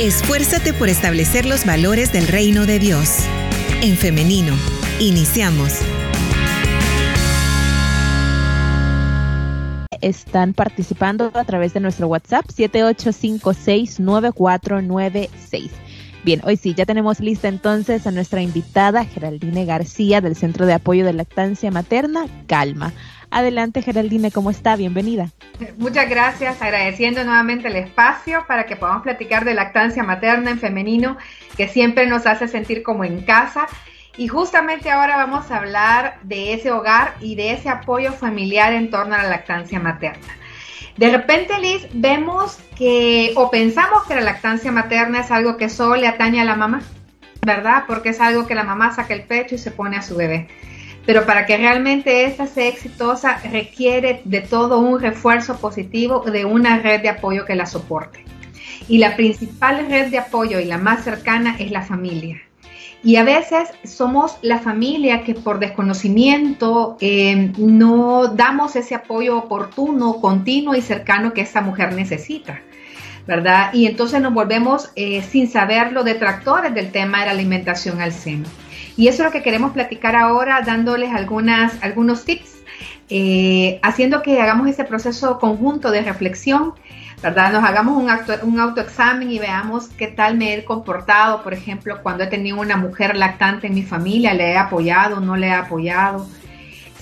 Esfuérzate por establecer los valores del reino de Dios. En femenino, iniciamos. Están participando a través de nuestro WhatsApp 78569496. Bien, hoy sí, ya tenemos lista entonces a nuestra invitada Geraldine García del Centro de Apoyo de Lactancia Materna, Calma. Adelante, Geraldine, ¿cómo está? Bienvenida. Muchas gracias, agradeciendo nuevamente el espacio para que podamos platicar de lactancia materna en femenino, que siempre nos hace sentir como en casa. Y justamente ahora vamos a hablar de ese hogar y de ese apoyo familiar en torno a la lactancia materna. De repente, Liz, vemos que o pensamos que la lactancia materna es algo que solo le atañe a la mamá, ¿verdad? Porque es algo que la mamá saca el pecho y se pone a su bebé pero para que realmente esta sea exitosa requiere de todo un refuerzo positivo de una red de apoyo que la soporte. Y la principal red de apoyo y la más cercana es la familia. Y a veces somos la familia que por desconocimiento eh, no damos ese apoyo oportuno, continuo y cercano que esta mujer necesita. Y entonces nos volvemos, eh, sin saberlo, detractores del tema de la alimentación al seno. Y eso es lo que queremos platicar ahora, dándoles algunas, algunos tips, eh, haciendo que hagamos ese proceso conjunto de reflexión, ¿verdad? Nos hagamos un, un autoexamen y veamos qué tal me he comportado, por ejemplo, cuando he tenido una mujer lactante en mi familia, le he apoyado, no le he apoyado.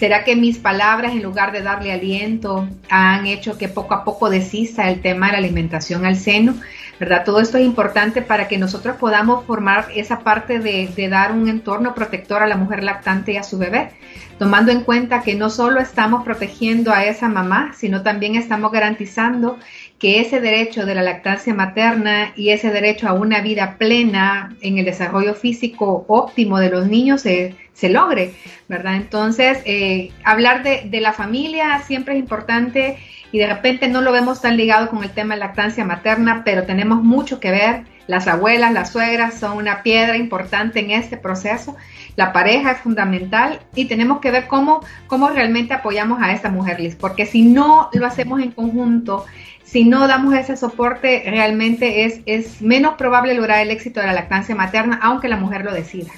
¿Será que mis palabras, en lugar de darle aliento, han hecho que poco a poco desista el tema de la alimentación al seno? ¿verdad? Todo esto es importante para que nosotros podamos formar esa parte de, de, dar un entorno protector a la mujer lactante y a su bebé, tomando en cuenta que no solo estamos protegiendo a esa mamá, sino también estamos garantizando que ese derecho de la lactancia materna y ese derecho a una vida plena en el desarrollo físico óptimo de los niños se, se logre, ¿verdad? Entonces, eh, hablar de, de la familia siempre es importante y de repente no lo vemos tan ligado con el tema de lactancia materna, pero tenemos mucho que ver. Las abuelas, las suegras son una piedra importante en este proceso. La pareja es fundamental y tenemos que ver cómo, cómo realmente apoyamos a esta mujer, Liz, porque si no lo hacemos en conjunto, si no damos ese soporte, realmente es, es menos probable lograr el éxito de la lactancia materna, aunque la mujer lo decida.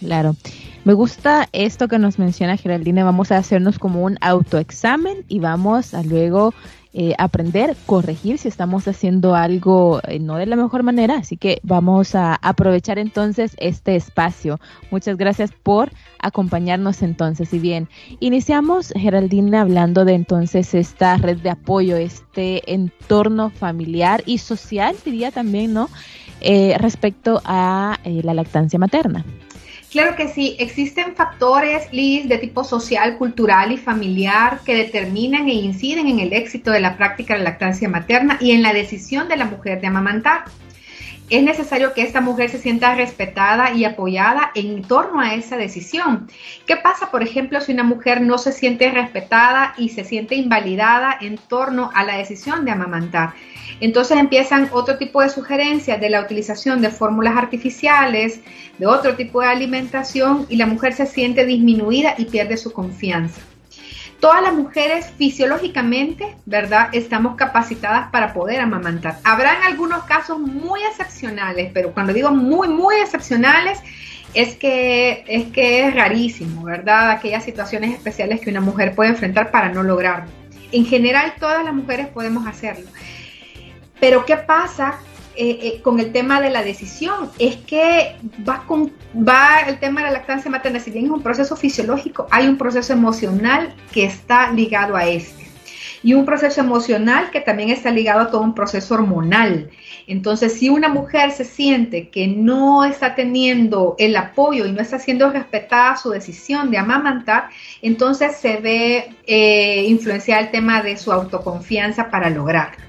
Claro. Me gusta esto que nos menciona Geraldine. Vamos a hacernos como un autoexamen y vamos a luego eh, aprender, corregir si estamos haciendo algo eh, no de la mejor manera. Así que vamos a aprovechar entonces este espacio. Muchas gracias por acompañarnos entonces. Y bien, iniciamos Geraldine hablando de entonces esta red de apoyo, este entorno familiar y social, diría también, ¿no? Eh, respecto a la lactancia materna. Claro que sí, existen factores, de tipo social, cultural y familiar que determinan e inciden en el éxito de la práctica de la lactancia materna y en la decisión de la mujer de amamantar. Es necesario que esta mujer se sienta respetada y apoyada en torno a esa decisión. ¿Qué pasa, por ejemplo, si una mujer no se siente respetada y se siente invalidada en torno a la decisión de amamantar? Entonces empiezan otro tipo de sugerencias de la utilización de fórmulas artificiales, de otro tipo de alimentación y la mujer se siente disminuida y pierde su confianza. Todas las mujeres fisiológicamente, ¿verdad? Estamos capacitadas para poder amamantar. Habrán algunos casos muy excepcionales, pero cuando digo muy, muy excepcionales, es que, es que es rarísimo, ¿verdad? Aquellas situaciones especiales que una mujer puede enfrentar para no lograrlo. En general, todas las mujeres podemos hacerlo. Pero ¿qué pasa eh, eh, con el tema de la decisión? Es que va, con, va el tema de la lactancia materna, si bien es un proceso fisiológico, hay un proceso emocional que está ligado a este. Y un proceso emocional que también está ligado a todo un proceso hormonal. Entonces, si una mujer se siente que no está teniendo el apoyo y no está siendo respetada su decisión de amamantar, entonces se ve eh, el tema de su autoconfianza para lograrlo.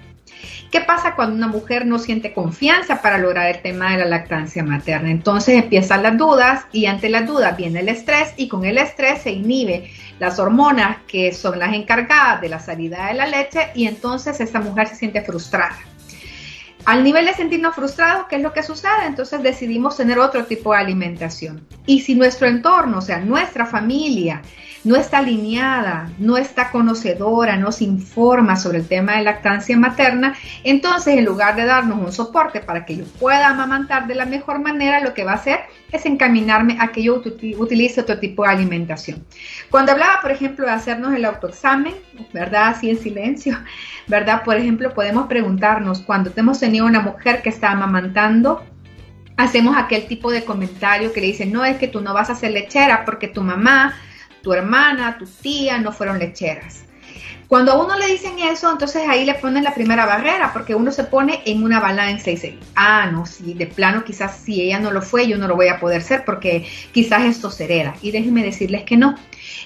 ¿Qué pasa cuando una mujer no siente confianza para lograr el tema de la lactancia materna? Entonces empiezan las dudas y ante las dudas viene el estrés y con el estrés se inhibe las hormonas que son las encargadas de la salida de la leche y entonces esta mujer se siente frustrada. Al nivel de sentirnos frustrados, ¿qué es lo que sucede? Entonces decidimos tener otro tipo de alimentación. Y si nuestro entorno, o sea, nuestra familia, no está alineada, no está conocedora, no se informa sobre el tema de lactancia materna, entonces en lugar de darnos un soporte para que yo pueda amamantar de la mejor manera, lo que va a hacer es encaminarme a que yo utilice otro tipo de alimentación. Cuando hablaba, por ejemplo, de hacernos el autoexamen, ¿verdad? Así en silencio, ¿verdad? Por ejemplo, podemos preguntarnos, cuando hemos tenido una mujer que está amamantando, hacemos aquel tipo de comentario que le dicen, no es que tú no vas a ser lechera porque tu mamá tu hermana, tu tía no fueron lecheras. Cuando a uno le dicen eso, entonces ahí le ponen la primera barrera, porque uno se pone en una balanza y dice, ah, no, si de plano quizás si ella no lo fue, yo no lo voy a poder ser, porque quizás esto se hereda. Y déjenme decirles que no.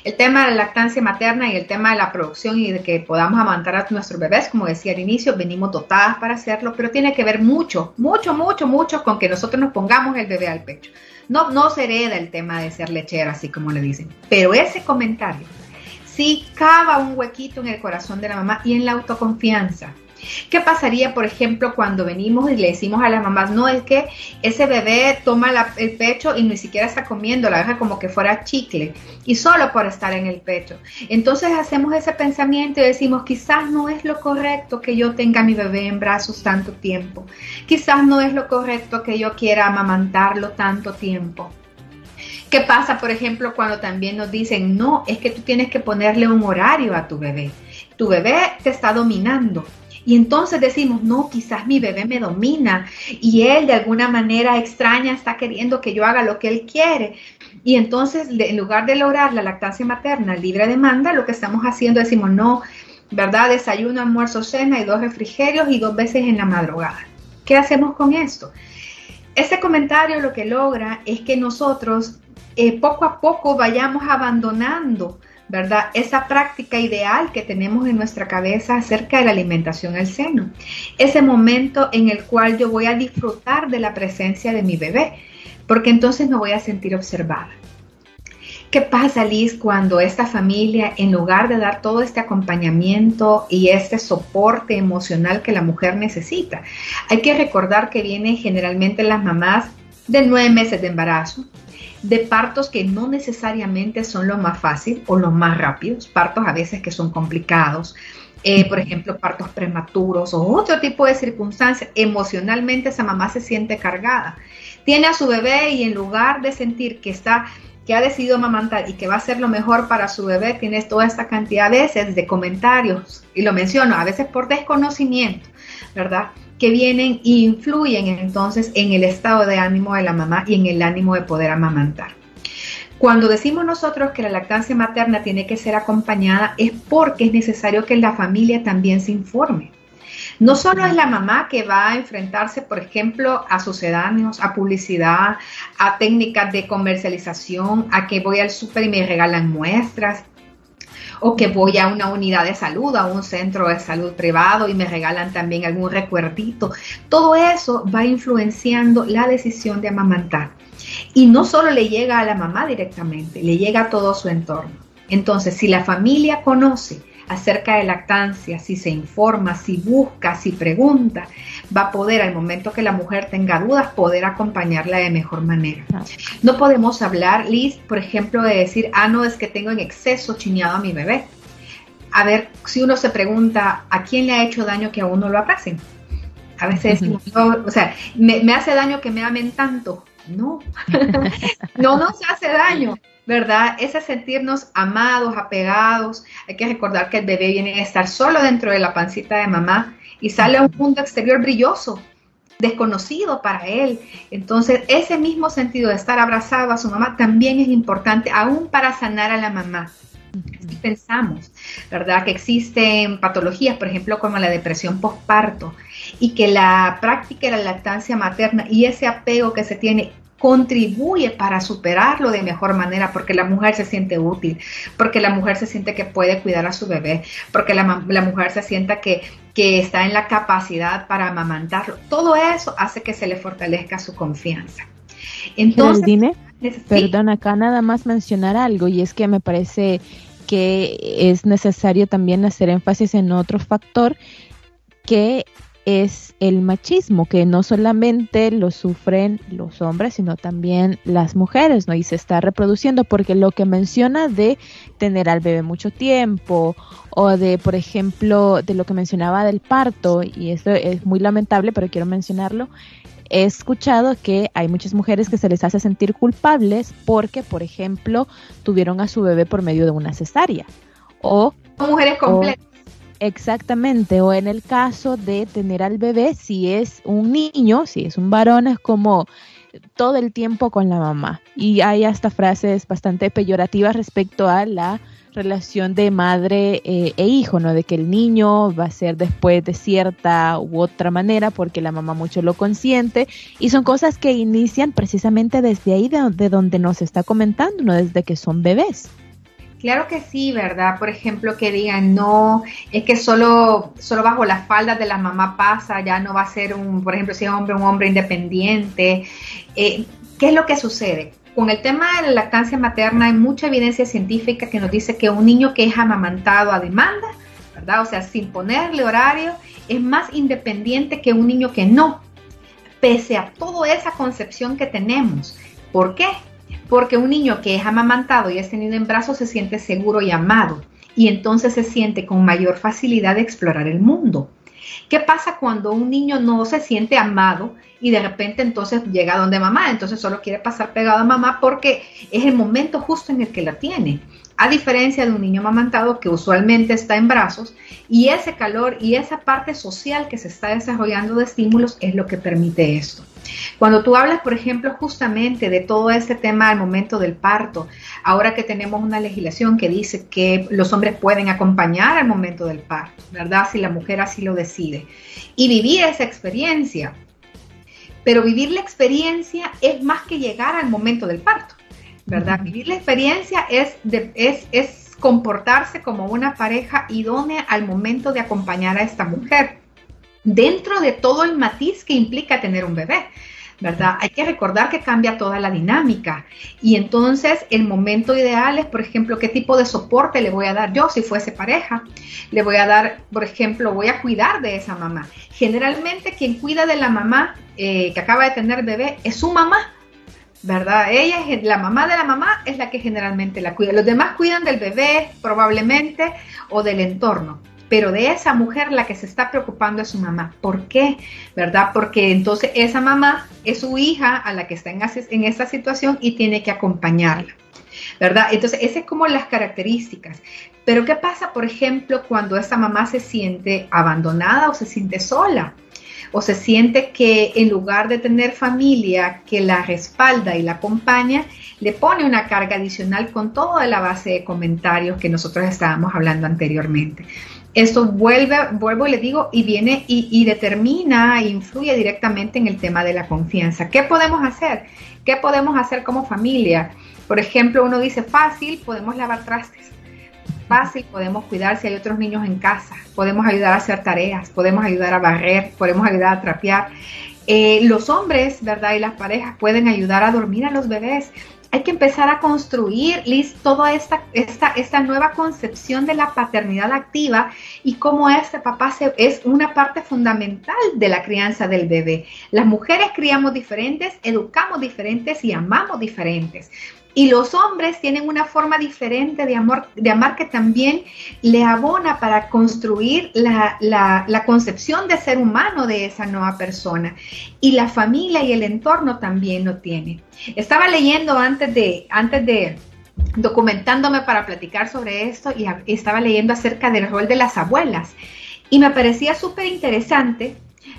El tema de la lactancia materna y el tema de la producción y de que podamos amantar a nuestros bebés, como decía al inicio, venimos dotadas para hacerlo, pero tiene que ver mucho, mucho, mucho, mucho con que nosotros nos pongamos el bebé al pecho. No, no se hereda el tema de ser lechera, así como le dicen. Pero ese comentario sí cava un huequito en el corazón de la mamá y en la autoconfianza. ¿Qué pasaría, por ejemplo, cuando venimos y le decimos a las mamás, no, es que ese bebé toma el pecho y ni siquiera está comiendo, la deja como que fuera chicle, y solo por estar en el pecho? Entonces hacemos ese pensamiento y decimos, quizás no es lo correcto que yo tenga a mi bebé en brazos tanto tiempo, quizás no es lo correcto que yo quiera amamantarlo tanto tiempo. ¿Qué pasa, por ejemplo, cuando también nos dicen, no, es que tú tienes que ponerle un horario a tu bebé? Tu bebé te está dominando y entonces decimos, no, quizás mi bebé me domina y él de alguna manera extraña está queriendo que yo haga lo que él quiere. Y entonces, en lugar de lograr la lactancia materna libre demanda, lo que estamos haciendo decimos, no, ¿verdad? Desayuno, almuerzo, cena y dos refrigerios y dos veces en la madrugada. ¿Qué hacemos con esto? Ese comentario lo que logra es que nosotros eh, poco a poco vayamos abandonando ¿verdad? Esa práctica ideal que tenemos en nuestra cabeza acerca de la alimentación al seno. Ese momento en el cual yo voy a disfrutar de la presencia de mi bebé, porque entonces me voy a sentir observada. ¿Qué pasa, Liz, cuando esta familia, en lugar de dar todo este acompañamiento y este soporte emocional que la mujer necesita, hay que recordar que vienen generalmente las mamás de nueve meses de embarazo, de partos que no necesariamente son lo más fácil o los más rápidos, partos a veces que son complicados, eh, por ejemplo, partos prematuros o otro tipo de circunstancias. Emocionalmente esa mamá se siente cargada. Tiene a su bebé y en lugar de sentir que está que ha decidido amamantar y que va a ser lo mejor para su bebé, tiene toda esta cantidad de veces de comentarios, y lo menciono, a veces por desconocimiento, ¿verdad? Que vienen e influyen entonces en el estado de ánimo de la mamá y en el ánimo de poder amamantar. Cuando decimos nosotros que la lactancia materna tiene que ser acompañada es porque es necesario que la familia también se informe. No solo es la mamá que va a enfrentarse, por ejemplo, a sucedáneos, a publicidad, a técnicas de comercialización, a que voy al súper y me regalan muestras, o que voy a una unidad de salud, a un centro de salud privado y me regalan también algún recuerdito. Todo eso va influenciando la decisión de amamantar. Y no solo le llega a la mamá directamente, le llega a todo su entorno. Entonces, si la familia conoce acerca de lactancia, si se informa, si busca, si pregunta, va a poder al momento que la mujer tenga dudas poder acompañarla de mejor manera. No podemos hablar, Liz, por ejemplo, de decir, ah, no, es que tengo en exceso chineado a mi bebé. A ver, si uno se pregunta, ¿a quién le ha hecho daño que a uno lo abracen? A veces, o sea, me, me hace daño que me amen tanto. No, no nos hace daño. ¿Verdad? Ese sentirnos amados, apegados. Hay que recordar que el bebé viene a estar solo dentro de la pancita de mamá y sale a un mundo exterior brilloso, desconocido para él. Entonces, ese mismo sentido de estar abrazado a su mamá también es importante, aún para sanar a la mamá. Si pensamos, ¿verdad? Que existen patologías, por ejemplo, como la depresión postparto, y que la práctica de la lactancia materna y ese apego que se tiene contribuye para superarlo de mejor manera porque la mujer se siente útil, porque la mujer se siente que puede cuidar a su bebé, porque la, mujer se sienta que, que está en la capacidad para amamantarlo. Todo eso hace que se le fortalezca su confianza. Entonces, perdón, acá nada más mencionar algo y es que me parece que es necesario también hacer énfasis en otro factor que es el machismo, que no solamente lo sufren los hombres, sino también las mujeres, ¿no? Y se está reproduciendo porque lo que menciona de tener al bebé mucho tiempo o de, por ejemplo, de lo que mencionaba del parto, y esto es muy lamentable, pero quiero mencionarlo, he escuchado que hay muchas mujeres que se les hace sentir culpables porque, por ejemplo, tuvieron a su bebé por medio de una cesárea. O mujeres completas. Exactamente, o en el caso de tener al bebé, si es un niño, si es un varón, es como todo el tiempo con la mamá. Y hay hasta frases bastante peyorativas respecto a la relación de madre eh, e hijo, ¿no? De que el niño va a ser después de cierta u otra manera porque la mamá mucho lo consiente y son cosas que inician precisamente desde ahí de, de donde nos está comentando, ¿no? Desde que son bebés. Claro que sí, ¿verdad? Por ejemplo, que digan, no, es que solo, solo bajo las faldas de la mamá pasa, ya no va a ser un, por ejemplo, si es hombre, un hombre independiente. Eh, ¿Qué es lo que sucede? Con el tema de la lactancia materna hay mucha evidencia científica que nos dice que un niño que es amamantado a demanda, ¿verdad? O sea, sin ponerle horario, es más independiente que un niño que no, pese a toda esa concepción que tenemos. ¿Por qué? Porque un niño que es amamantado y es tenido en brazos se siente seguro y amado y entonces se siente con mayor facilidad de explorar el mundo. ¿Qué pasa cuando un niño no se siente amado y de repente entonces llega donde mamá? Entonces solo quiere pasar pegado a mamá porque es el momento justo en el que la tiene. A diferencia de un niño amamantado que usualmente está en brazos y ese calor y esa parte social que se está desarrollando de estímulos es lo que permite esto. Cuando tú hablas, por ejemplo, justamente de todo este tema al momento del parto, ahora que tenemos una legislación que dice que los hombres pueden acompañar al momento del parto, ¿verdad? Si la mujer así lo decide. Y vivir esa experiencia. Pero vivir la experiencia es más que llegar al momento del parto, ¿verdad? Vivir la experiencia es, es, es comportarse como una pareja idónea al momento de acompañar a esta mujer dentro de todo el matiz que implica tener un bebé. ¿verdad? Hay que recordar que cambia toda la dinámica y entonces el momento ideal es, por ejemplo, qué tipo de soporte le voy a dar yo si fuese pareja. Le voy a dar, por ejemplo, voy a cuidar de esa mamá. Generalmente quien cuida de la mamá eh, que acaba de tener bebé es su mamá, ¿verdad? Ella es la mamá de la mamá, es la que generalmente la cuida. Los demás cuidan del bebé probablemente o del entorno pero de esa mujer la que se está preocupando es su mamá. ¿Por qué? ¿Verdad? Porque entonces esa mamá es su hija a la que está en, esa situación y tiene que acompañarla. ¿Verdad? Entonces, esas es como las características. Pero ¿qué pasa, por ejemplo, cuando esa mamá se siente abandonada o se siente sola? O se siente que en lugar de tener familia que la respalda y la acompaña, le pone una carga adicional con toda la base de comentarios que nosotros estábamos hablando anteriormente. Esto vuelve, vuelvo y le digo, y viene y, determina e influye directamente en el tema de la confianza. ¿Qué podemos hacer? ¿Qué podemos hacer como familia? Por ejemplo, uno dice fácil, podemos lavar trastes. Fácil, podemos cuidar si hay otros niños en casa, podemos ayudar a hacer tareas, podemos ayudar a barrer, podemos ayudar a trapear. Eh, los hombres, ¿verdad? Y las parejas pueden ayudar a dormir a los bebés hay que empezar a construir, Liz, toda esta, esta, esta nueva concepción de la paternidad activa y cómo este papá es una parte fundamental de la crianza del bebé. Las mujeres criamos diferentes, educamos diferentes y amamos diferentes. Y los hombres tienen una forma diferente de amor, de amar que también le abona para construir la, la, concepción de ser humano de esa nueva persona. Y la familia y el entorno también lo tienen. Estaba leyendo antes de, antes de, documentándome para platicar sobre esto y estaba leyendo acerca del rol de las abuelas. Y me parecía súper interesante,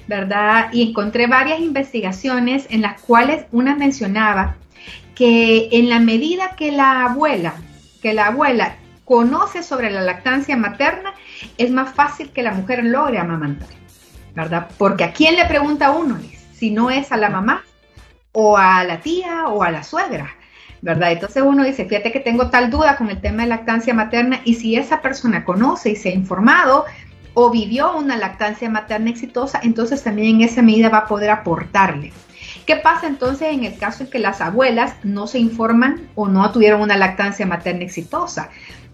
¿verdad? Y encontré varias investigaciones en las cuales una mencionaba que en la medida que la abuela, que la abuela conoce sobre la lactancia materna, es más fácil que la mujer logre amamantar, ¿verdad? Porque a quién le pregunta uno, si no es a la mamá o a la tía o a la suegra, ¿verdad? Entonces uno dice, fíjate que tengo tal duda con el tema de lactancia materna y si esa persona conoce y se ha informado o vivió una lactancia materna exitosa, entonces también en esa medida va a poder aportarle. ¿Qué pasa entonces en el caso en que las abuelas no se informan o no tuvieron una lactancia materna exitosa?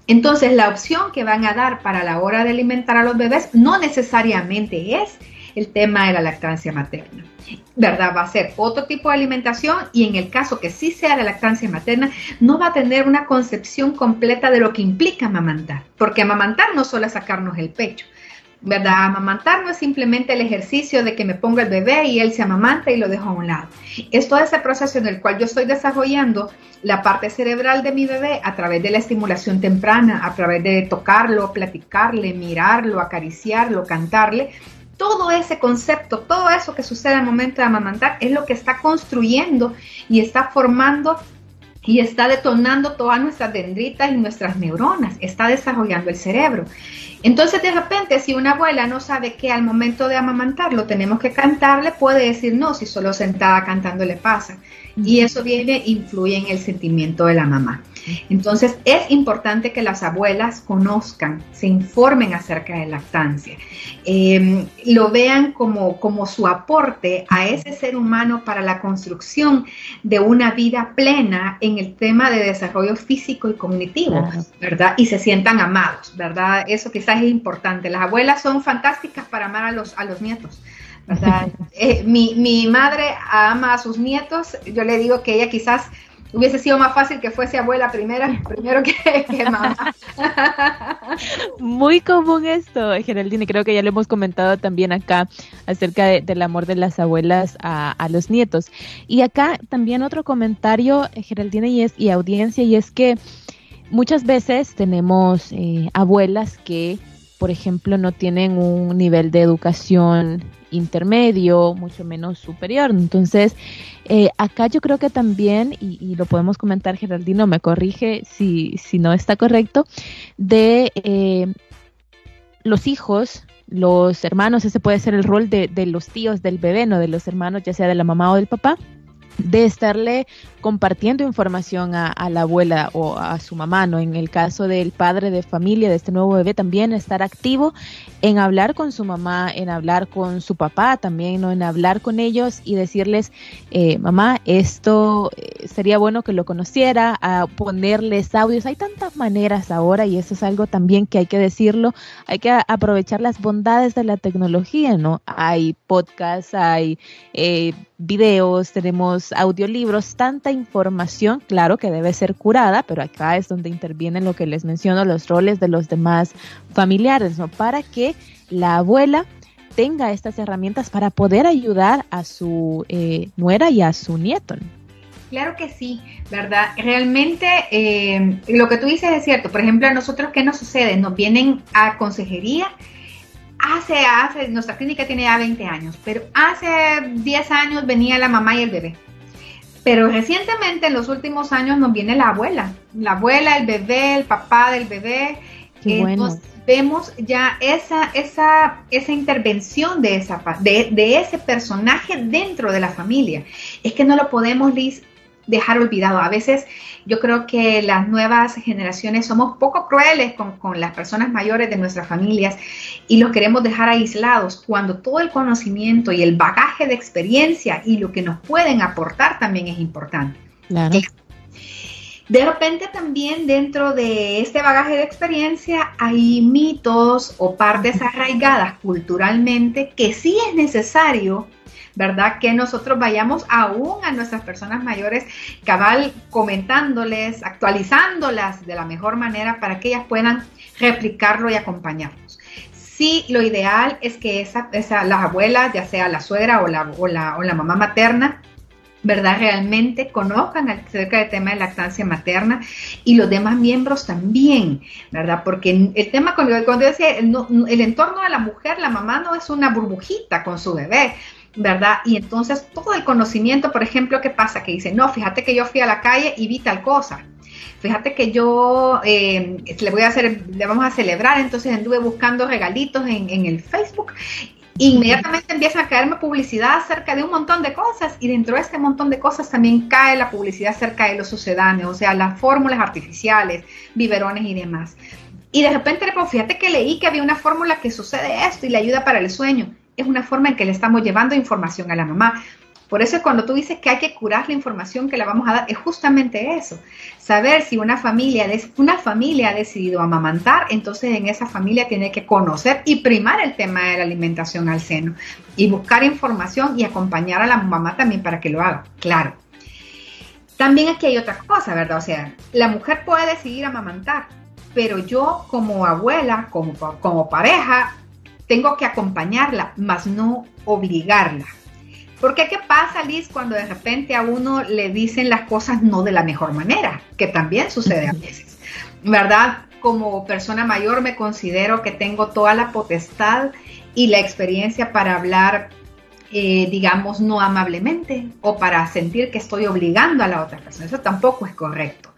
Entonces la opción que van a dar para la hora de alimentar a los bebés no necesariamente es el tema de la lactancia materna. ¿Verdad? Va a ser otro tipo de alimentación y en el caso que sí sea la lactancia materna, no va a tener una concepción completa de lo que implica amamantar, porque amamantar no solo es sacarnos el pecho, ¿verdad? Amamantar no es simplemente el ejercicio de que me ponga el bebé y él se amamanta y lo dejo a un lado. Es todo ese proceso en el cual yo estoy desarrollando la parte cerebral de mi bebé a través de la estimulación temprana, a través de tocarlo, platicarle, mirarlo, acariciarlo, cantarle. Todo ese concepto, todo eso que sucede al momento de amamantar es lo que está construyendo y está formando y está detonando todas nuestras dendritas y nuestras neuronas, está desarrollando el cerebro. Entonces, de repente, si una abuela no sabe que al momento de amamantarlo tenemos que cantarle, puede decir no, si solo sentada cantando le pasa. Y eso viene, influye en el sentimiento de la mamá. Entonces, es importante que las abuelas conozcan, se informen acerca de lactancia, em, lo vean como, como su aporte a ese ser humano para la construcción de una vida plena en el tema de desarrollo físico y cognitivo, ¿verdad? Y se sientan amados, ¿verdad? Eso quizás es importante. Las abuelas son fantásticas para amar a los, a los nietos. ¿verdad? Eh, mi, mi madre ama a sus nietos, yo le digo que ella quizás hubiese sido más fácil que fuese abuela primera, primero que, mamá. Muy común esto, Geraldine, creo que ya lo hemos comentado también acá acerca del amor de las abuelas a, los nietos. Y acá también otro comentario, Geraldine, y, es, y audiencia, y es que muchas veces tenemos eh, abuelas que, por ejemplo, no tienen un nivel de educación intermedio, mucho menos superior. Entonces, eh, acá yo creo que también, y, lo podemos comentar, Geraldino, me corrige si, si no está correcto, de eh, los hijos, los hermanos, ese puede ser el rol de, de los tíos del bebé, no de los hermanos, ya sea de la mamá o del papá, de estarle compartiendo información a, la abuela o a su mamá, ¿no? En el caso del padre de familia de este nuevo bebé, también estar activo en hablar con su mamá, en hablar con su papá también, ¿no? En hablar con ellos y decirles, eh, mamá, esto eh, sería bueno que lo conociera, a ponerles audios. Hay tantas maneras ahora y eso es algo también que hay que decirlo. Hay que aprovechar las bondades de la tecnología, ¿no? Hay podcasts, hay eh, videos, tenemos audiolibros, tanta información, claro que debe ser curada, pero acá es donde intervienen lo que les menciono, los roles de los demás familiares, ¿no? Para que la abuela tenga estas herramientas para poder ayudar a su eh, nuera y a su nieto. Claro que sí, ¿verdad? Realmente eh, lo que tú dices es cierto. Por ejemplo, a nosotros, ¿qué nos sucede? Nos vienen a consejería. Hace, hace, nuestra clínica tiene ya 20 años, pero hace 10 años venía la mamá y el bebé. Pero recientemente, en los últimos años, nos viene la abuela, la abuela, el bebé, el papá del bebé. Bueno. vemos ya esa, esa, esa intervención de, esa, de, de, ese personaje dentro de la familia. Es que no lo podemos, Liz, dejar olvidado. A veces yo creo que las nuevas generaciones somos poco crueles con, las personas mayores de nuestras familias y los queremos dejar aislados cuando todo el conocimiento y el bagaje de experiencia y lo que nos pueden aportar también es importante. De repente también dentro de este bagaje de experiencia hay mitos o partes arraigadas culturalmente que sí es necesario ¿verdad? Que nosotros vayamos aún a nuestras personas mayores, cabal, comentándoles, actualizándolas de la mejor manera para que ellas puedan replicarlo y acompañarnos. Sí, lo ideal es que esa, esa, las abuelas, ya sea la suegra o la, o la, o la mamá materna, ¿verdad? Realmente conozcan acerca del tema de lactancia materna y los demás miembros también, ¿verdad? Porque el tema, cuando, yo decía, el entorno de la mujer, la mamá no es una burbujita con su bebé, ¿verdad? Y entonces todo el conocimiento, por ejemplo, ¿qué pasa? Que dice, no, fíjate que yo fui a la calle y vi tal cosa. Fíjate que yo eh, le voy a hacer, le vamos a celebrar, entonces anduve buscando regalitos en, el Facebook inmediatamente empieza a caerme publicidad acerca de un montón de cosas y dentro de este montón de cosas también cae la publicidad acerca de los sucedáneos, o sea, las fórmulas artificiales, biberones y demás. Y de repente, fíjate que leí que había una fórmula que sucede esto y le ayuda para el sueño es una forma en que le estamos llevando información a la mamá. Por eso cuando tú dices que hay que curar la información que la vamos a dar, es justamente eso. Saber si una familia, una familia ha decidido amamantar, entonces en esa familia tiene que conocer y primar el tema de la alimentación al seno y buscar información y acompañar a la mamá también para que lo haga. Claro. También aquí hay otra cosa, ¿verdad? O sea, la mujer puede decidir amamantar, pero yo como abuela, como, como pareja, tengo que acompañarla, más no obligarla. Porque ¿qué pasa, Liz, cuando de repente a uno le dicen las cosas no de la mejor manera? Que también sucede a veces, ¿verdad? Como persona mayor me considero que tengo toda la potestad y la experiencia para hablar, eh, digamos, no amablemente o para sentir que estoy obligando a la otra persona. Eso tampoco es correcto.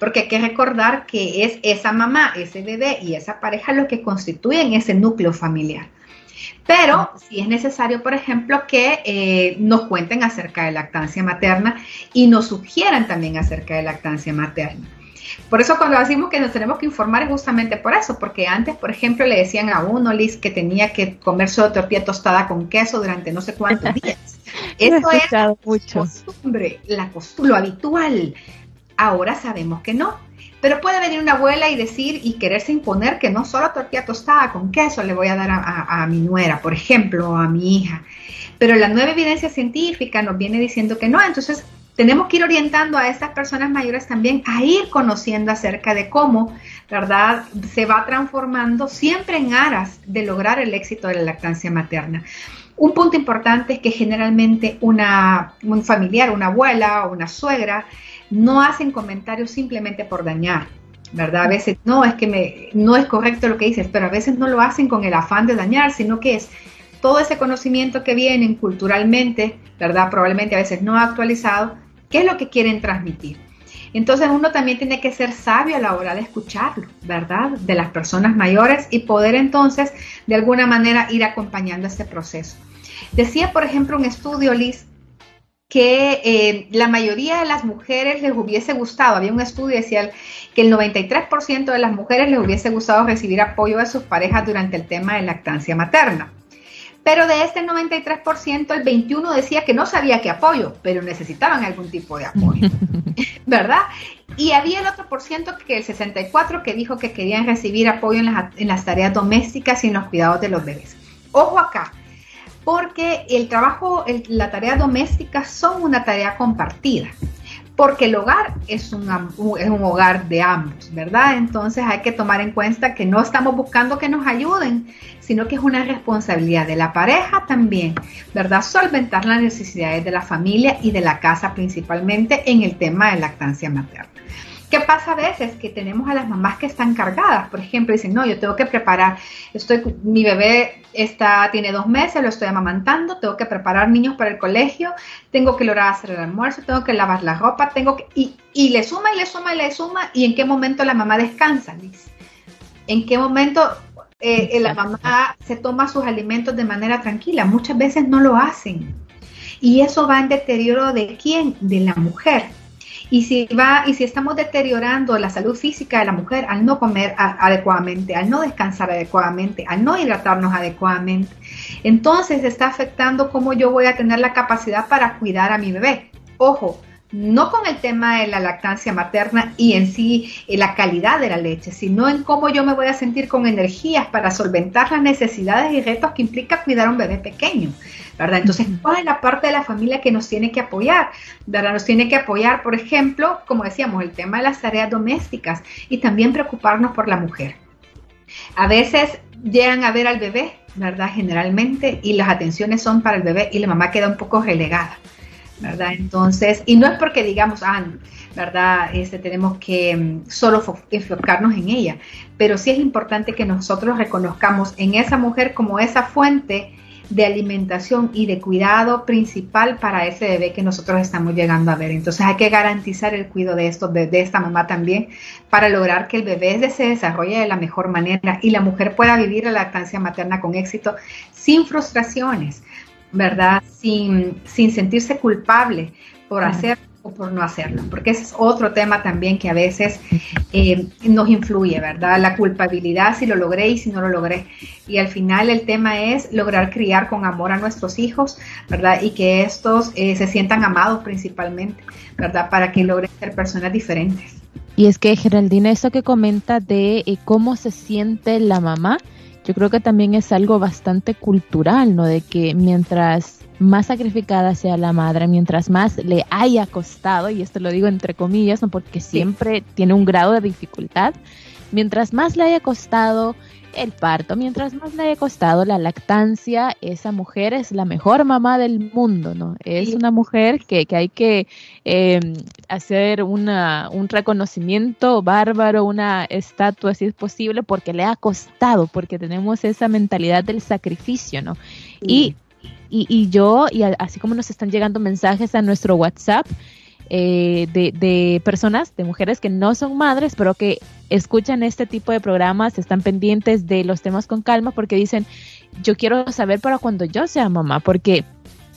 Porque hay que recordar que es esa mamá, ese bebé y esa pareja lo que constituyen ese núcleo familiar. Pero si es necesario, por ejemplo, que eh, nos cuenten acerca de lactancia materna y nos sugieran también acerca de lactancia materna. Por eso cuando decimos que nos tenemos que informar es justamente por eso, porque antes, por ejemplo, le decían a uno, Liz, que tenía que comer solo tortilla tostada con queso durante no sé cuántos días. Eso es la costumbre, la costumbre, lo habitual. Ahora sabemos que no. Pero puede venir una abuela y decir y quererse imponer que no solo tortilla tostada con queso le voy a dar a, mi nuera, por ejemplo, o a mi hija. Pero la nueva evidencia científica nos viene diciendo que no. Entonces tenemos que ir orientando a estas personas mayores también a ir conociendo acerca de cómo, ¿verdad?, se va transformando siempre en aras de lograr el éxito de la lactancia materna. Un punto importante es que generalmente una, un familiar, una abuela o una suegra, no hacen comentarios simplemente por dañar, ¿verdad? A veces no es que me, no es correcto lo que dices, pero a veces no lo hacen con el afán de dañar, sino que es todo ese conocimiento que vienen culturalmente, ¿verdad? Probablemente a veces no actualizado, ¿qué es lo que quieren transmitir? Entonces uno también tiene que ser sabio a la hora de escucharlo, ¿verdad? De las personas mayores y poder entonces de alguna manera ir acompañando este proceso. Decía, por ejemplo, un estudio, Liz, que eh, la mayoría de las mujeres les hubiese gustado, había un estudio que decía que el 93% de las mujeres les hubiese gustado recibir apoyo de sus parejas durante el tema de lactancia materna. Pero de este 93%, el 21% decía que no sabía qué apoyo, pero necesitaban algún tipo de apoyo, ¿verdad? Y había el otro por ciento, que el 64%, que dijo que querían recibir apoyo en las, en las tareas domésticas y en los cuidados de los bebés. Ojo acá, porque el trabajo, la tarea doméstica son una tarea compartida, porque el hogar es un, es un hogar de ambos, ¿verdad? Entonces hay que tomar en cuenta que no estamos buscando que nos ayuden, sino que es una responsabilidad de la pareja también, ¿verdad? Solventar las necesidades de la familia y de la casa principalmente en el tema de lactancia materna. ¿Qué pasa a veces? Que tenemos a las mamás que están cargadas, por ejemplo, dicen, no, yo tengo que preparar, estoy, mi bebé está, tiene dos meses, lo estoy amamantando, tengo que preparar niños para el colegio, tengo que lograr hacer el almuerzo, tengo que lavar la ropa, tengo que, y, y le suma y le suma y le suma, y en qué momento la mamá descansa, Liz. En qué momento eh, la mamá se toma sus alimentos de manera tranquila. Muchas veces no lo hacen. Y eso va en deterioro de quién? De la mujer. Y si, va, y si estamos deteriorando la salud física de la mujer al no comer adecuadamente, al no descansar adecuadamente, al no hidratarnos adecuadamente, entonces está afectando cómo yo voy a tener la capacidad para cuidar a mi bebé. Ojo, no con el tema de la lactancia materna y en sí eh, la calidad de la leche, sino en cómo yo me voy a sentir con energías para solventar las necesidades y retos que implica cuidar a un bebé pequeño. ¿verdad? Entonces, ¿cuál es la parte de la familia que nos tiene que apoyar? ¿verdad? Nos tiene que apoyar, por ejemplo, como decíamos, el tema de las tareas domésticas y también preocuparnos por la mujer. A veces llegan a ver al bebé, ¿verdad? Generalmente, y las atenciones son para el bebé y la mamá queda un poco relegada. ¿Verdad? Entonces, y no es porque digamos, ah, ¿verdad? Este, tenemos que mm, solo enfocarnos en ella, pero sí es importante que nosotros reconozcamos en esa mujer como esa fuente de alimentación y de cuidado principal para ese bebé que nosotros estamos llegando a ver. Entonces hay que garantizar el cuidado de esto, de, esta mamá también, para lograr que el bebé se desarrolle de la mejor manera y la mujer pueda vivir la lactancia materna con éxito, sin frustraciones, ¿verdad? Sin, sin sentirse culpable por hacer o por no hacerlo, porque ese es otro tema también que a veces eh, nos influye, ¿verdad? La culpabilidad, si lo logré y si no lo logré. Y al final el tema es lograr criar con amor a nuestros hijos, ¿verdad? Y que estos eh, se sientan amados principalmente, ¿verdad? Para que logren ser personas diferentes. Y es que Geraldina, eso que comenta de eh, cómo se siente la mamá, yo creo que también es algo bastante cultural, ¿no? De que mientras más sacrificada sea la madre, mientras más le haya costado, y esto lo digo entre comillas, ¿no? Porque siempre tiene un grado de dificultad, mientras más le haya costado el parto, mientras más le haya costado la lactancia, esa mujer es la mejor mamá del mundo, ¿no? Es una mujer que, que hay que em, hacer una, un reconocimiento bárbaro, una estatua si es posible, porque le ha costado, porque tenemos esa mentalidad del sacrificio, ¿no? Y, y, y yo, y así como nos están llegando mensajes a nuestro WhatsApp, eh, de, de, personas, de mujeres que no son madres, pero que escuchan este tipo de programas, están pendientes de los temas con calma porque dicen, yo quiero saber para cuando yo sea mamá, porque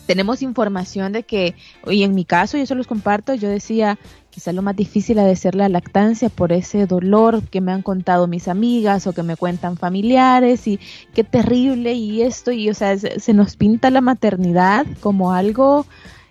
tenemos información de que, y en mi caso, yo se los comparto, yo decía, quizá lo más difícil ha de ser la lactancia por ese dolor que me han contado mis amigas o que me cuentan familiares y qué terrible y esto, y o sea, se nos pinta la maternidad como algo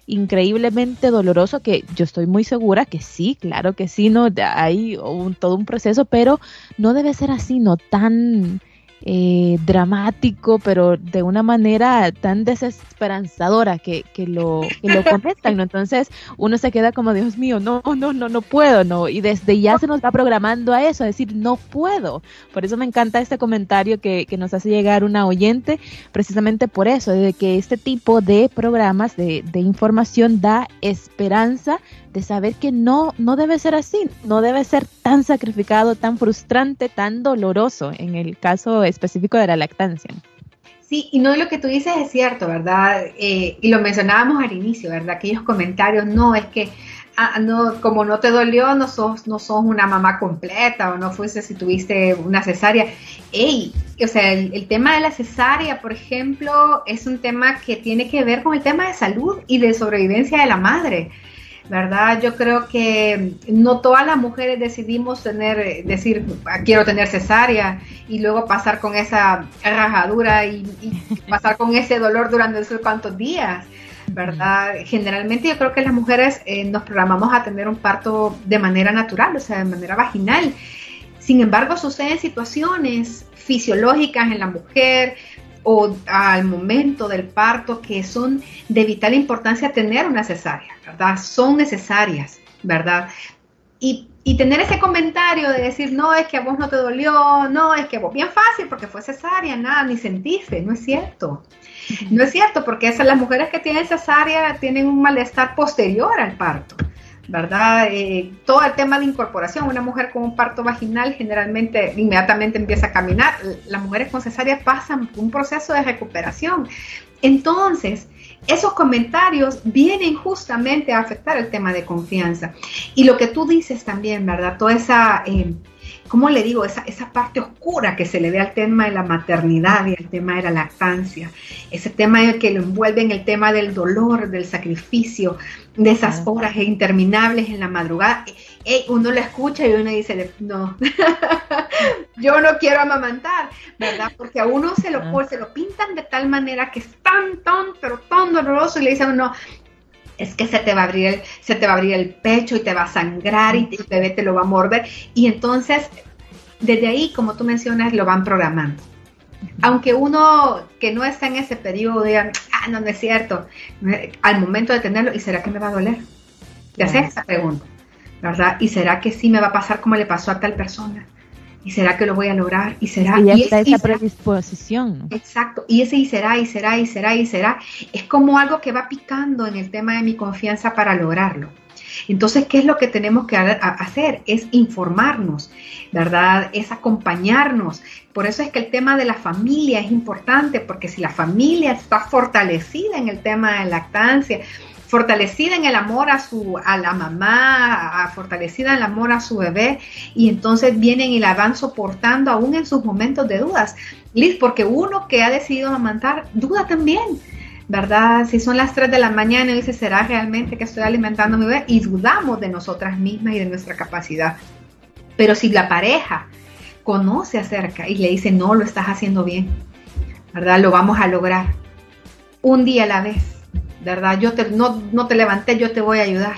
increíblemente doloroso que yo estoy muy segura que sí, claro que sí, no hay un, todo un proceso, pero no debe ser así, no tan eh, dramático, pero de una manera tan desesperanzadora que, que lo, que lo comentan, ¿no? Entonces uno se queda como, Dios mío, no, no, no, no puedo, ¿no? Y desde ya se nos va programando a eso, a decir, no puedo. Por eso me encanta este comentario que, que nos hace llegar una oyente, precisamente por eso, de que este tipo de programas de, de información da esperanza de saber que no, no debe ser así, no debe ser tan sacrificado, tan frustrante, tan doloroso en el caso específico de la lactancia. Sí, y no lo que tú dices es cierto, ¿verdad? Eh, y lo mencionábamos al inicio, ¿verdad? Aquellos comentarios, no, es que ah, no, como no te dolió, no sos, no sos una mamá completa o no fuiste si tuviste una cesárea. Ey, o sea, el, el, tema de la cesárea, por ejemplo, es un tema que tiene que ver con el tema de salud y de sobrevivencia de la madre. ¿Verdad? Yo creo que no todas las mujeres decidimos tener, eh, decir, ah, quiero tener cesárea y luego pasar con esa rajadura y, pasar con ese dolor durante no sé cuántos días. ¿verdad? Generalmente yo creo que las mujeres eh, nos programamos a tener un parto de manera natural, o sea, de manera vaginal. Sin embargo, suceden situaciones fisiológicas en la mujer, o al momento del parto que son de vital importancia tener una cesárea, ¿verdad? Son necesarias, ¿verdad? Y, y, tener ese comentario de decir, no, es que a vos no te dolió, no, es que a vos bien fácil porque fue cesárea, nada, ni sentiste, no es cierto. No es cierto, porque esas, las mujeres que tienen cesárea tienen un malestar posterior al parto. ¿Verdad? Eh, todo el tema de incorporación, una mujer con un parto vaginal generalmente inmediatamente empieza a caminar, las mujeres con cesárea pasan un proceso de recuperación. Entonces, esos comentarios vienen justamente a afectar el tema de confianza. Y lo que tú dices también, ¿verdad? Toda esa... Eh, ¿cómo le digo? Esa, esa parte oscura que se le ve al tema de la maternidad y al tema de la lactancia, ese tema que lo envuelve en el tema del dolor, del sacrificio, de esas horas interminables en la madrugada. uno lo escucha y uno dice, no, yo no quiero amamantar, ¿verdad? Porque a uno se lo, se lo pintan de tal manera que es tan, tan, pero tan doloroso y le dicen uno, es que se te va a abrir el, se te va a abrir el pecho y te va a sangrar y el bebé te lo va a morder. Y entonces, desde ahí, como tú mencionas, lo van programando. Aunque uno que no está en ese periodo diga, ah, no, no es cierto, al momento de tenerlo, ¿y será que me va a doler? Te haces esa pregunta, ¿verdad? ¿Y será que sí me va a pasar como le pasó a tal persona? ¿Y será que lo voy a lograr? ¿Y será? Y, y esa predisposición. Exacto. Y ese y será, y será, y será, y será. Es como algo que va picando en el tema de mi confianza para lograrlo. Entonces, ¿qué es lo que tenemos que hacer? Es informarnos, ¿verdad? Es acompañarnos. Por eso es que el tema de la familia es importante, porque si la familia está fortalecida en el tema de lactancia, fortalecida en el amor a su a la mamá, fortalecida en el amor a su bebé y entonces vienen y la van soportando aún en sus momentos de dudas. Liz, porque uno que ha decidido amamantar duda también. ¿verdad? Si son las 3 de la mañana y dice, ¿será realmente que estoy alimentando a mi bebé? Y dudamos de nosotras mismas y de nuestra capacidad. Pero si la pareja conoce acerca y le dice, no, lo estás haciendo bien, ¿verdad? Lo vamos a lograr. Un día a la vez, ¿verdad? Yo te, no, no te levanté, yo te voy a ayudar.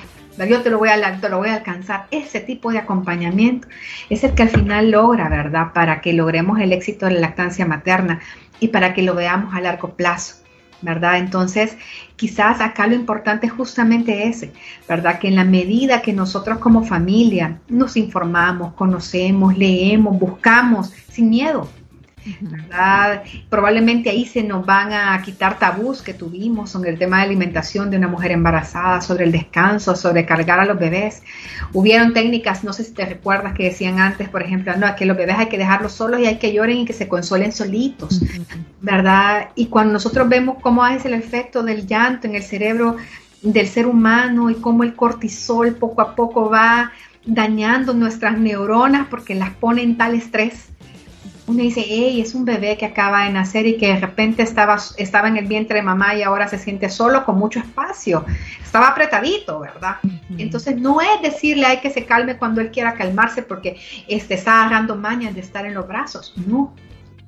Yo te lo, voy a, te lo voy a alcanzar. Ese tipo de acompañamiento es el que al final logra, ¿verdad? Para que logremos el éxito de la lactancia materna y para que lo veamos a largo plazo. ¿verdad? Entonces, quizás acá lo importante es justamente ese, ¿verdad? Que en la medida que nosotros como familia nos informamos, conocemos, leemos, buscamos, sin miedo, ¿verdad? Probablemente ahí se nos van a quitar tabús que tuvimos sobre el tema de alimentación de una mujer embarazada, sobre el descanso, sobre cargar a los bebés. Hubieron técnicas, no sé si te recuerdas, que decían antes, por ejemplo, no, que los bebés hay que dejarlos solos y hay que lloren y que se consuelen solitos, ¿verdad? Y cuando nosotros vemos cómo es el efecto del llanto en el cerebro del ser humano y cómo el cortisol poco a poco va dañando nuestras neuronas porque las pone en tal estrés uno dice, hey, es un bebé que acaba de nacer y que de repente estaba, estaba en el vientre de mamá y ahora se siente solo con mucho espacio. Estaba apretadito, ¿verdad? Entonces no es decirle hay que se calme cuando él quiera calmarse porque este, está agarrando mañas de estar en los brazos. No,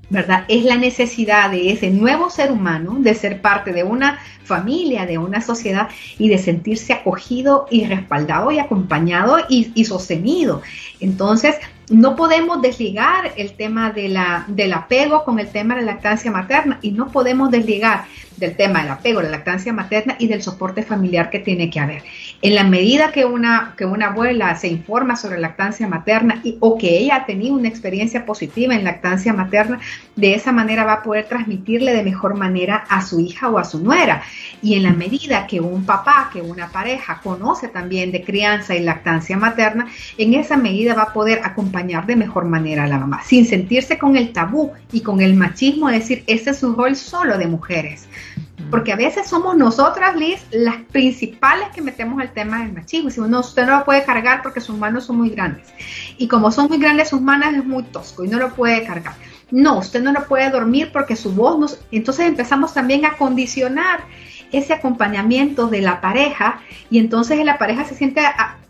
¿verdad? Es la necesidad de ese nuevo ser humano de ser parte de una familia, de una sociedad y de sentirse acogido y respaldado y acompañado y, y sostenido. Entonces, no podemos desligar el tema de la, del apego con el tema de la lactancia materna y no podemos desligar del tema del apego, la lactancia materna y del soporte familiar que tiene que haber. En la medida que una, que una abuela se informa sobre lactancia materna y, o que ella ha tenido una experiencia positiva en lactancia materna, de esa manera va a poder transmitirle de mejor manera a su hija o a su nuera. Y en la medida que un papá, que una pareja conoce también de crianza y lactancia materna, en esa medida va a poder acompañar de mejor manera a la mamá, sin sentirse con el tabú y con el machismo de decir, ese es un rol solo de mujeres. Porque a veces somos nosotras, Liz, las principales que metemos el tema del machismo. Si no, usted no lo puede cargar porque sus manos son muy grandes. Y como son muy grandes sus manos es muy tosco y no lo puede cargar. No, usted no lo puede dormir porque su voz nos... Entonces empezamos también a condicionar ese acompañamiento de la pareja y entonces la pareja se siente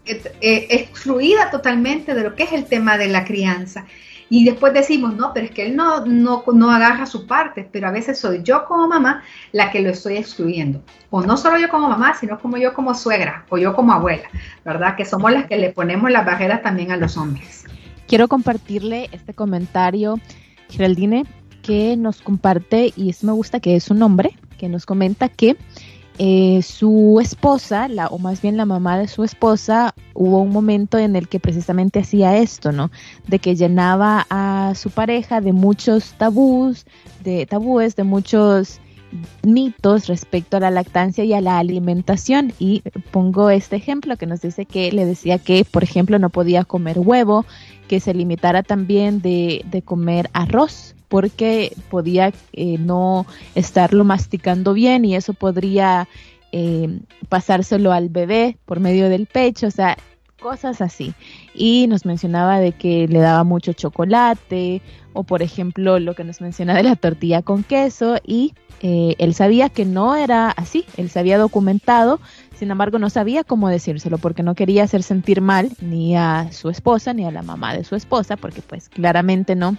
eh, eh, excluida totalmente de lo que es el tema de la crianza. Y después decimos, no, pero es que él no, no, no agarra su parte, pero a veces soy yo como mamá la que lo estoy excluyendo. O no solo yo como mamá, sino como yo como suegra o yo como abuela, ¿verdad? Que somos las que le ponemos las barreras también a los hombres. Quiero compartirle este comentario, Geraldine, que nos comparte, y eso me gusta que es un hombre, que nos comenta que eh, su esposa, la, o más bien la mamá de su esposa, hubo un momento en el que precisamente hacía esto, ¿no? De que llenaba a su pareja de muchos tabús, de tabúes, de muchos mitos respecto a la lactancia y a la alimentación. Y pongo este ejemplo que nos dice que le decía que, por ejemplo, no podía comer huevo, que se limitara también de, de comer arroz porque podía eh, no estarlo masticando bien y eso podría eh, pasárselo al bebé por medio del pecho, o sea, cosas así. Y nos mencionaba de que le daba mucho chocolate o por ejemplo lo que nos menciona de la tortilla con queso y eh, él sabía que no era así, él se había documentado, sin embargo no sabía cómo decírselo porque no quería hacer sentir mal ni a su esposa ni a la mamá de su esposa porque pues claramente no.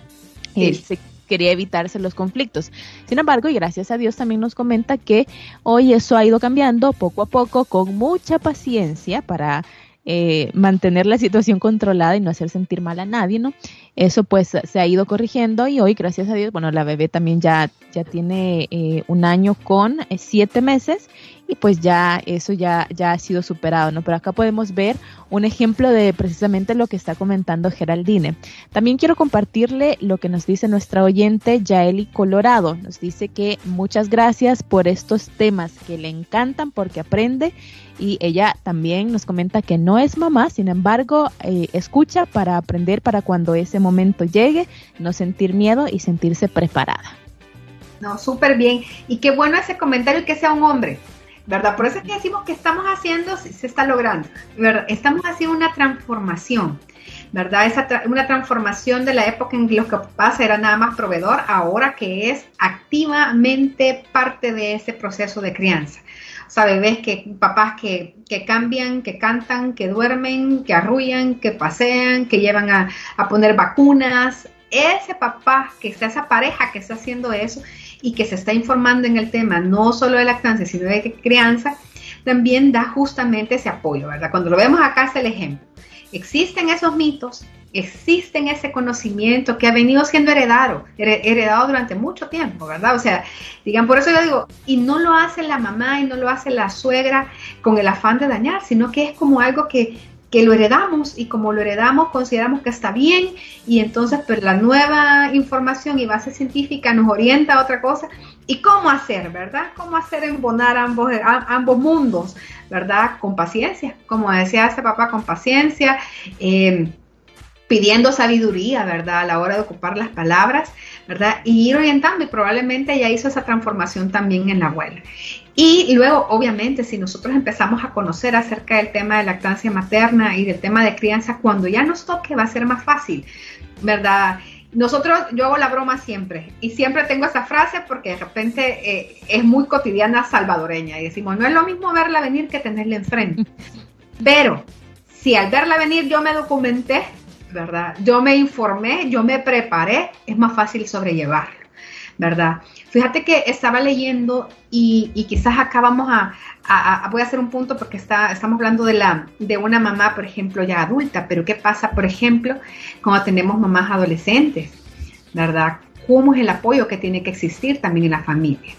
Él se quería evitarse los conflictos. Sin embargo, y gracias a Dios también nos comenta que hoy eso ha ido cambiando poco a poco con mucha paciencia para eh, mantener la situación controlada y no hacer sentir mal a nadie, ¿no? Eso pues se ha ido corrigiendo y hoy, gracias a Dios, bueno, la bebé también ya, ya tiene eh, un año con eh, siete meses y pues ya eso ya, ya ha sido superado, ¿no? Pero acá podemos ver un ejemplo de precisamente lo que está comentando Geraldine. También quiero compartirle lo que nos dice nuestra oyente Yaeli Colorado. Nos dice que muchas gracias por estos temas que le encantan porque aprende y ella también nos comenta que no es mamá, sin embargo, eh, escucha para aprender para cuando ese momento llegue, no sentir miedo y sentirse preparada. No, súper bien. Y qué bueno ese comentario que sea un hombre. ¿verdad? Por eso es que decimos que estamos haciendo, se está logrando, ¿verdad? Estamos haciendo una transformación. ¿verdad? Esa una transformación de la época en que los papás era nada más proveedor, ahora que es activamente parte de ese proceso de crianza. O sea, bebés que, papás que, que cambian, que cantan, que duermen, que arrullan, que pasean, que llevan a, a poner vacunas. Ese papá, que está esa pareja que está haciendo eso y que se está informando en el tema, no solo de lactancia, sino de crianza, también da justamente ese apoyo, ¿verdad? Cuando lo vemos acá es el ejemplo. Existen esos mitos, existen ese conocimiento que ha venido siendo heredado, heredado durante mucho tiempo, ¿verdad? O sea, digan, por eso yo digo, y no lo hace la mamá y no lo hace la suegra con el afán de dañar, sino que es como algo que que lo heredamos y como lo heredamos consideramos que está bien y entonces pues la nueva información y base científica nos orienta a otra cosa y cómo hacer, ¿verdad? Cómo hacer embonar ambos, ambos mundos, ¿verdad? Con paciencia, como decía ese papá, con paciencia, eh, pidiendo sabiduría, ¿verdad? A la hora de ocupar las palabras, ¿verdad? Y ir orientando y probablemente ya hizo esa transformación también en la abuela. Y luego, obviamente, si nosotros empezamos a conocer acerca del tema de lactancia materna y del tema de crianza, cuando ya nos toque va a ser más fácil, ¿verdad? Nosotros, yo hago la broma siempre y siempre tengo esa frase porque de repente eh, es muy cotidiana salvadoreña y decimos, no es lo mismo verla venir que tenerla enfrente. Pero si al verla venir yo me documenté, ¿verdad? Yo me informé, yo me preparé, es más fácil sobrellevarlo, ¿verdad? Fíjate que estaba leyendo y, quizás acá vamos a, voy a hacer un punto porque está, estamos hablando de, la, de una mamá, por ejemplo, ya adulta, pero ¿qué pasa, por ejemplo, cuando tenemos mamás adolescentes? ¿Verdad? ¿Cómo es el apoyo que tiene que existir también en la familia?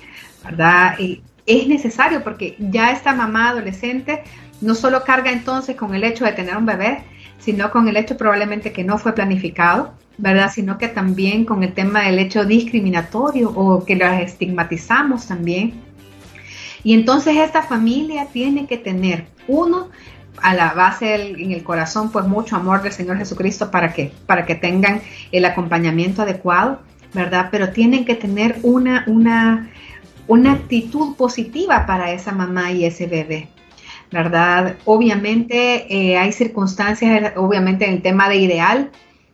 ¿Verdad? Y es necesario porque ya esta mamá adolescente no solo carga entonces con el hecho de tener un bebé, sino con el hecho probablemente que no fue planificado, ¿verdad? Sino que también con el tema del hecho discriminatorio o que las estigmatizamos también. Y entonces esta familia tiene que tener, uno, a la base en el corazón, pues mucho amor del Señor Jesucristo para que, para que tengan el acompañamiento adecuado, ¿verdad? Pero tienen que tener una, una, una actitud positiva para esa mamá y ese bebé, ¿verdad? Obviamente eh, hay circunstancias, obviamente en el tema de ideal,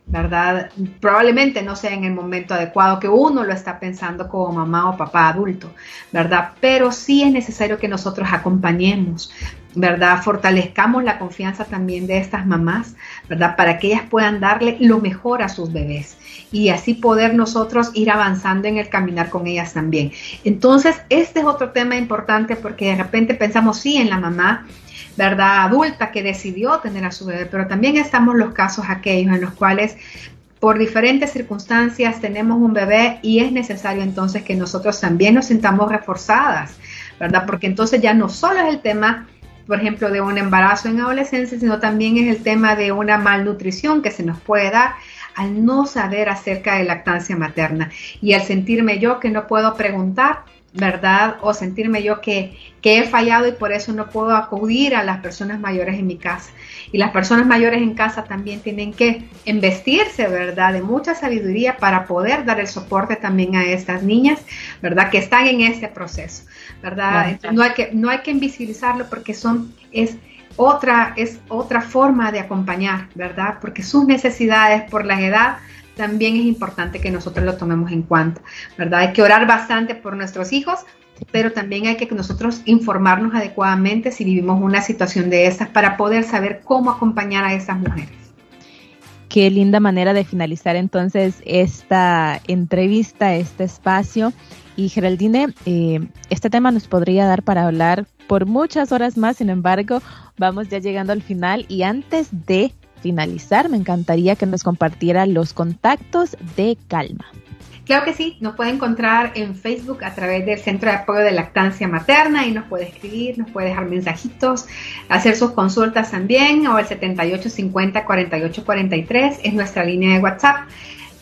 ¿verdad? Probablemente no sea en el momento adecuado que uno lo está pensando como mamá o papá adulto, ¿verdad? Pero sí es necesario que nosotros acompañemos, ¿verdad? Fortalezcamos la confianza también de estas mamás, ¿verdad? Para que ellas puedan darle lo mejor a sus bebés y así poder nosotros ir avanzando en el caminar con ellas también. Entonces, este es otro tema importante porque de repente pensamos, sí, en la mamá, ¿verdad? Adulta que decidió tener a su bebé, pero también estamos los casos aquellos en los cuales por diferentes circunstancias tenemos un bebé y es necesario entonces que nosotros también nos sintamos reforzadas, ¿verdad? Porque entonces ya no solo es el tema, por ejemplo, de un embarazo en adolescencia, sino también es el tema de una malnutrición que se nos puede dar al no saber acerca de lactancia materna y al sentirme yo que no puedo preguntar ¿verdad? O sentirme yo que, he fallado y por eso no puedo acudir a las personas mayores en mi casa. Y las personas mayores en casa también tienen que investirse, ¿verdad? De mucha sabiduría para poder dar el soporte también a estas niñas, ¿verdad? Que están en este proceso, ¿verdad? no, hay que, no hay que invisibilizarlo porque son, es otra, es otra forma de acompañar, ¿verdad? Porque sus necesidades por la edad también es importante que nosotros lo tomemos en cuenta, ¿verdad? Hay que orar bastante por nuestros hijos, pero también hay que nosotros informarnos adecuadamente si vivimos una situación de estas para poder saber cómo acompañar a esas mujeres. Qué linda manera de finalizar entonces esta entrevista, este espacio. Y Geraldine, eh, este tema nos podría dar para hablar por muchas horas más, sin embargo, vamos ya llegando al final y antes de finalizar, me encantaría que nos compartiera los contactos de Calma. Claro que sí, nos puede encontrar en Facebook a través del Centro de Apoyo de Lactancia Materna y nos puede escribir, nos puede dejar mensajitos, hacer sus consultas también o el 7850 4843 es nuestra línea de WhatsApp.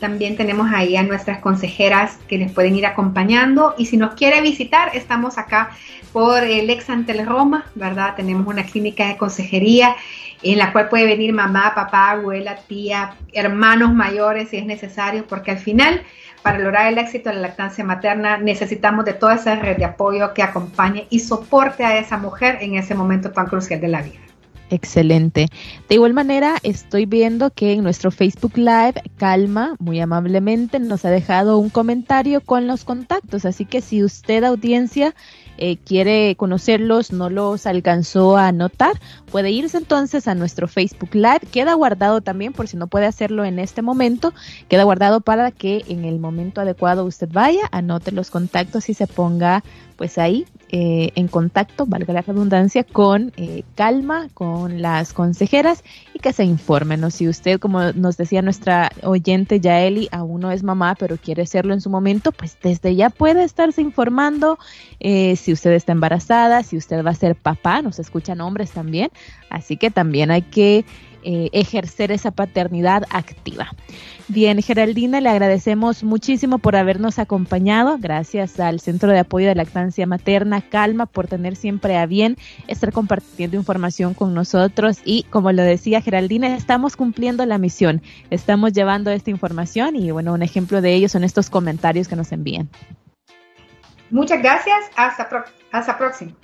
También tenemos ahí a nuestras consejeras que les pueden ir acompañando y si nos quiere visitar, estamos acá por el ex Antel Roma, ¿verdad? Tenemos una clínica de consejería en la cual puede venir mamá, papá, abuela, tía, hermanos mayores si es necesario, porque al final, para lograr el éxito de la lactancia materna, necesitamos de toda esa red de apoyo que acompañe y soporte a esa mujer en ese momento tan crucial de la vida. Excelente. De igual manera, estoy viendo que en nuestro Facebook Live, Calma, muy amablemente, nos ha dejado un comentario con los contactos. Así que si usted, audiencia, eh, quiere conocerlos, no los alcanzó a anotar, puede irse entonces a nuestro Facebook Live. Queda guardado también, por si no puede hacerlo en este momento, queda guardado para que en el momento adecuado usted vaya, anote los contactos y se ponga pues ahí eh, en contacto, valga la redundancia, con eh, calma, con las consejeras y que se informen. ¿no? Si usted, como nos decía nuestra oyente Yaeli, aún no es mamá, pero quiere serlo en su momento, pues desde ya puede estarse informando eh, si usted está embarazada, si usted va a ser papá, nos escuchan hombres también, así que también hay que eh, ejercer esa paternidad activa. Bien, Geraldina, le agradecemos muchísimo por habernos acompañado. Gracias al Centro de Apoyo de Lactancia Materna, Calma, por tener siempre a bien estar compartiendo información con nosotros. Y como lo decía Geraldina, estamos cumpliendo la misión. Estamos llevando esta información y bueno, un ejemplo de ello son estos comentarios que nos envían. Muchas gracias. Hasta, hasta.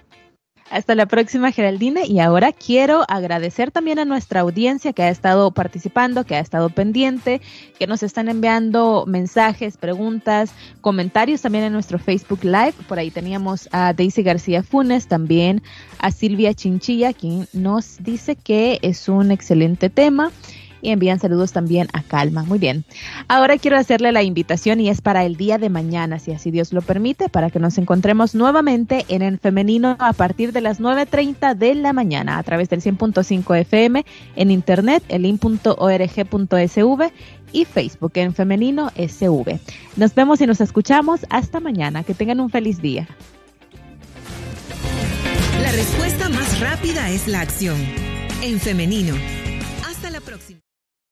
Hasta la próxima, Geraldine. Y ahora quiero agradecer también a nuestra audiencia que ha estado participando, que ha estado pendiente, que nos están enviando mensajes, preguntas, comentarios también en nuestro Facebook Live. Por ahí teníamos a Daisy García Funes, también a Silvia Chinchilla, quien nos dice que es un excelente tema y envían saludos también a Calma. Muy bien. Ahora quiero hacerle la invitación y es para el día de mañana, si así Dios lo permite, para que nos encontremos nuevamente en el femenino a partir de las 9.30 de la mañana a través del 100.5 FM en internet, el in.org.sv y Facebook en femenino SV. Nos vemos y nos escuchamos hasta mañana. Que tengan un feliz día. La respuesta más rápida es la acción. En femenino.